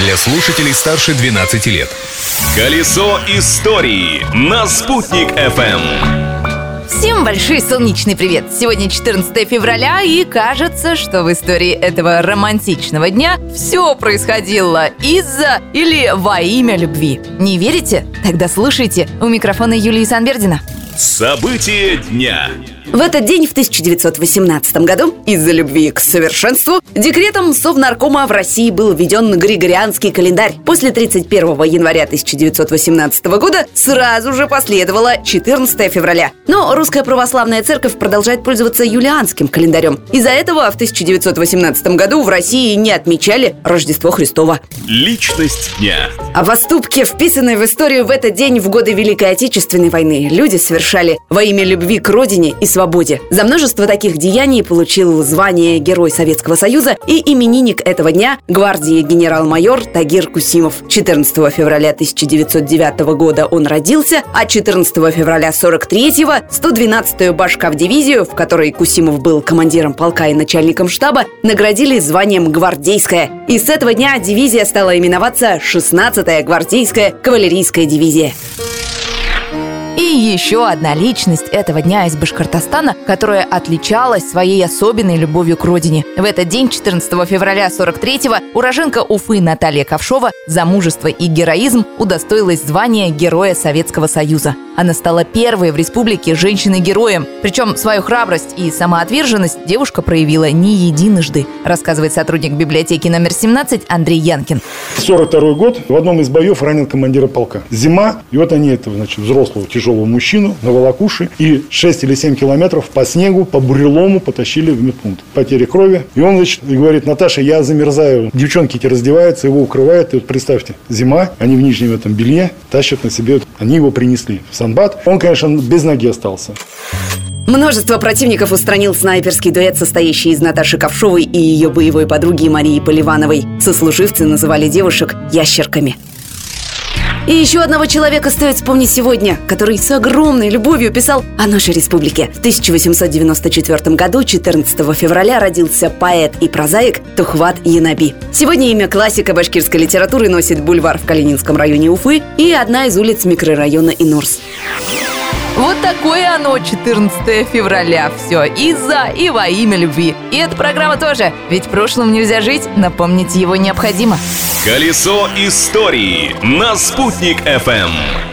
для слушателей старше 12 лет. Колесо истории на «Спутник FM. Всем большой солнечный привет! Сегодня 14 февраля, и кажется, что в истории этого романтичного дня все происходило из-за или во имя любви. Не верите? Тогда слушайте. У микрофона Юлии Санбердина. События дня. В этот день в 1918 году из-за любви к совершенству декретом Совнаркома в России был введен Григорианский календарь. После 31 января 1918 года сразу же последовало 14 февраля. Но Русская Православная Церковь продолжает пользоваться юлианским календарем. Из-за этого в 1918 году в России не отмечали Рождество Христово. Личность дня. А поступки, вписанные в историю в этот день в годы Великой Отечественной войны, люди совершали во имя любви к родине и свободе. За множество таких деяний получил звание Герой Советского Союза и именинник этого дня гвардии генерал-майор Тагир Кусимов. 14 февраля 1909 года он родился, а 14 февраля 43-го 112-ю башка в дивизию, в которой Кусимов был командиром полка и начальником штаба, наградили званием «Гвардейская». И с этого дня дивизия стала именоваться 16-я гвардейская кавалерийская дивизия. Еще одна личность этого дня из Башкортостана, которая отличалась своей особенной любовью к родине. В этот день, 14 февраля 43-го, уроженка Уфы Наталья Ковшова за мужество и героизм удостоилась звания Героя Советского Союза. Она стала первой в республике женщиной-героем. Причем свою храбрость и самоотверженность девушка проявила не единожды, рассказывает сотрудник библиотеки номер 17 Андрей Янкин. 42 год в одном из боев ранил командира полка. Зима, и вот они этого, значит, взрослого тяжелого мужчину на волокуши и 6 или 7 километров по снегу, по бурелому потащили в медпункт. Потери крови. И он, значит, говорит, Наташа, я замерзаю. Девчонки эти раздеваются, его укрывают. И вот представьте, зима, они в нижнем этом белье тащат на себе. Они его принесли в Санбат. Он, конечно, без ноги остался. Множество противников устранил снайперский дуэт, состоящий из Наташи Ковшовой и ее боевой подруги Марии Поливановой. Сослуживцы называли девушек «ящерками». И еще одного человека стоит вспомнить сегодня, который с огромной любовью писал о нашей республике. В 1894 году, 14 февраля, родился поэт и прозаик Тухват Янаби. Сегодня имя классика башкирской литературы носит бульвар в Калининском районе Уфы и одна из улиц микрорайона Инурс. Вот такое оно 14 февраля. Все из-за и во имя любви. И эта программа тоже. Ведь прошлым нельзя жить, напомнить его необходимо. Колесо истории на «Спутник FM.